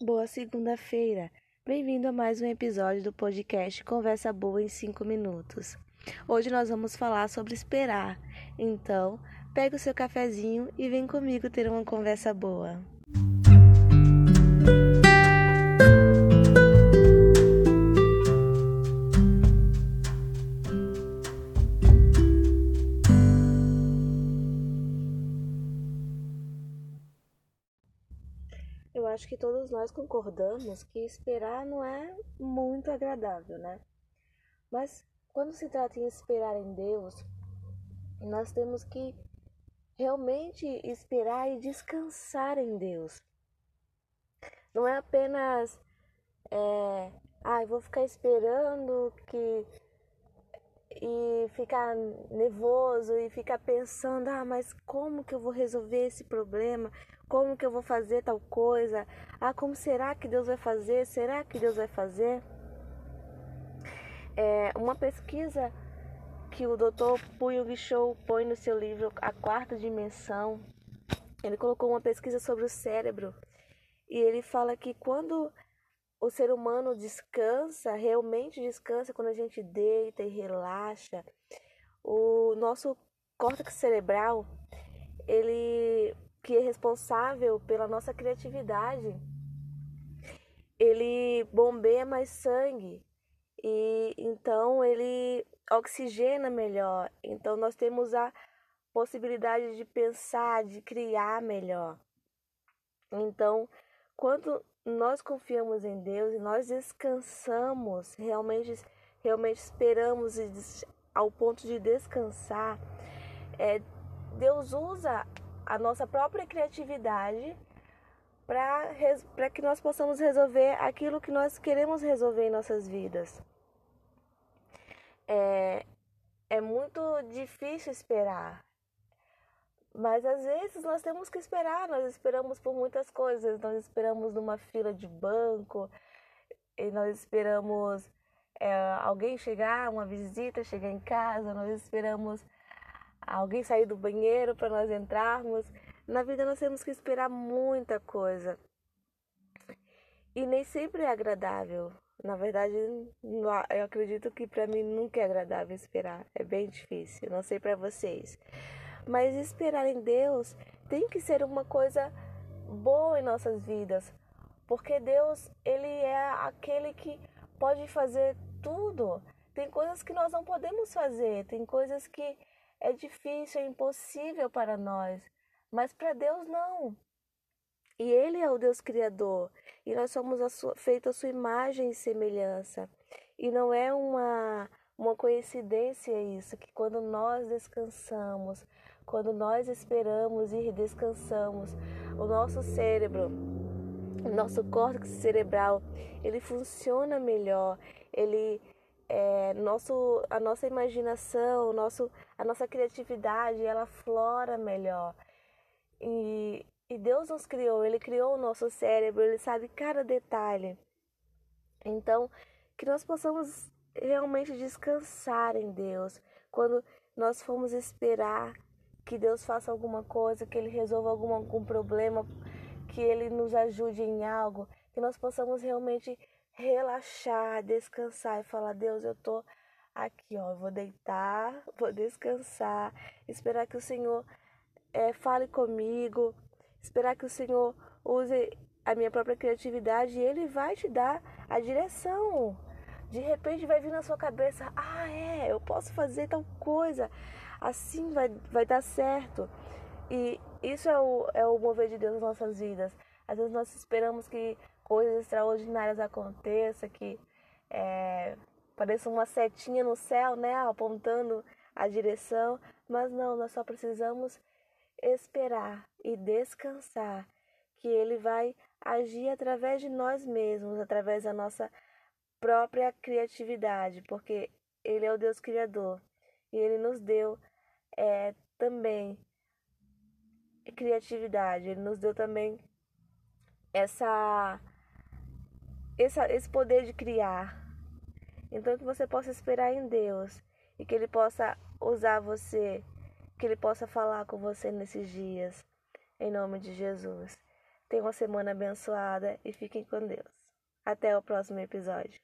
Boa segunda-feira! Bem-vindo a mais um episódio do podcast Conversa Boa em 5 Minutos. Hoje nós vamos falar sobre esperar. Então, pega o seu cafezinho e vem comigo ter uma conversa boa. Eu acho que todos nós concordamos que esperar não é muito agradável, né? Mas quando se trata em esperar em Deus, nós temos que realmente esperar e descansar em Deus. Não é apenas, é, ah, eu vou ficar esperando que e ficar nervoso e ficar pensando, ah, mas como que eu vou resolver esse problema? Como que eu vou fazer tal coisa? Ah, como será que Deus vai fazer? Será que Deus vai fazer? É, uma pesquisa que o Dr. Puyung Show põe no seu livro A Quarta Dimensão, ele colocou uma pesquisa sobre o cérebro e ele fala que quando o ser humano descansa, realmente descansa quando a gente deita e relaxa. O nosso córtex cerebral, ele que é responsável pela nossa criatividade, ele bombeia mais sangue e então ele oxigena melhor. Então nós temos a possibilidade de pensar, de criar melhor. Então, quando nós confiamos em Deus e nós descansamos, realmente, realmente esperamos ao ponto de descansar, é, Deus usa a nossa própria criatividade para que nós possamos resolver aquilo que nós queremos resolver em nossas vidas. É, é muito difícil esperar, mas às vezes nós temos que esperar, nós esperamos por muitas coisas. Nós esperamos numa fila de banco, e nós esperamos é, alguém chegar, uma visita chegar em casa, nós esperamos alguém sair do banheiro para nós entrarmos. Na vida nós temos que esperar muita coisa. E nem sempre é agradável. Na verdade, eu acredito que para mim nunca é agradável esperar. É bem difícil. Não sei para vocês. Mas esperar em Deus tem que ser uma coisa boa em nossas vidas, porque Deus, ele é aquele que pode fazer tudo. Tem coisas que nós não podemos fazer, tem coisas que é difícil, é impossível para nós, mas para Deus não. E Ele é o Deus Criador, e nós somos feitos a sua imagem e semelhança. E não é uma, uma coincidência isso, que quando nós descansamos, quando nós esperamos e descansamos, o nosso cérebro, o nosso córtex cerebral, ele funciona melhor, ele é, nosso, a nossa imaginação, nosso, a nossa criatividade, ela flora melhor. E, e Deus nos criou, Ele criou o nosso cérebro, Ele sabe cada detalhe. Então, que nós possamos realmente descansar em Deus. Quando nós formos esperar que Deus faça alguma coisa, que Ele resolva algum, algum problema, que Ele nos ajude em algo, que nós possamos realmente relaxar, descansar e falar: Deus, eu tô aqui, ó, vou deitar, vou descansar, esperar que o Senhor é, fale comigo, esperar que o Senhor use a minha própria criatividade e Ele vai te dar a direção. De repente vai vir na sua cabeça: ah, é, eu posso fazer tal coisa assim vai, vai dar certo. E isso é o, é o mover de Deus nas nossas vidas. Às vezes nós esperamos que coisas extraordinárias aconteçam, que é, pareça uma setinha no céu, né, apontando a direção, mas não, nós só precisamos esperar e descansar que Ele vai agir através de nós mesmos, através da nossa própria criatividade, porque Ele é o Deus Criador e Ele nos deu é, também criatividade, Ele nos deu também essa, essa, esse poder de criar. Então, que você possa esperar em Deus e que Ele possa usar você, que Ele possa falar com você nesses dias, em nome de Jesus. Tenham uma semana abençoada e fiquem com Deus. Até o próximo episódio.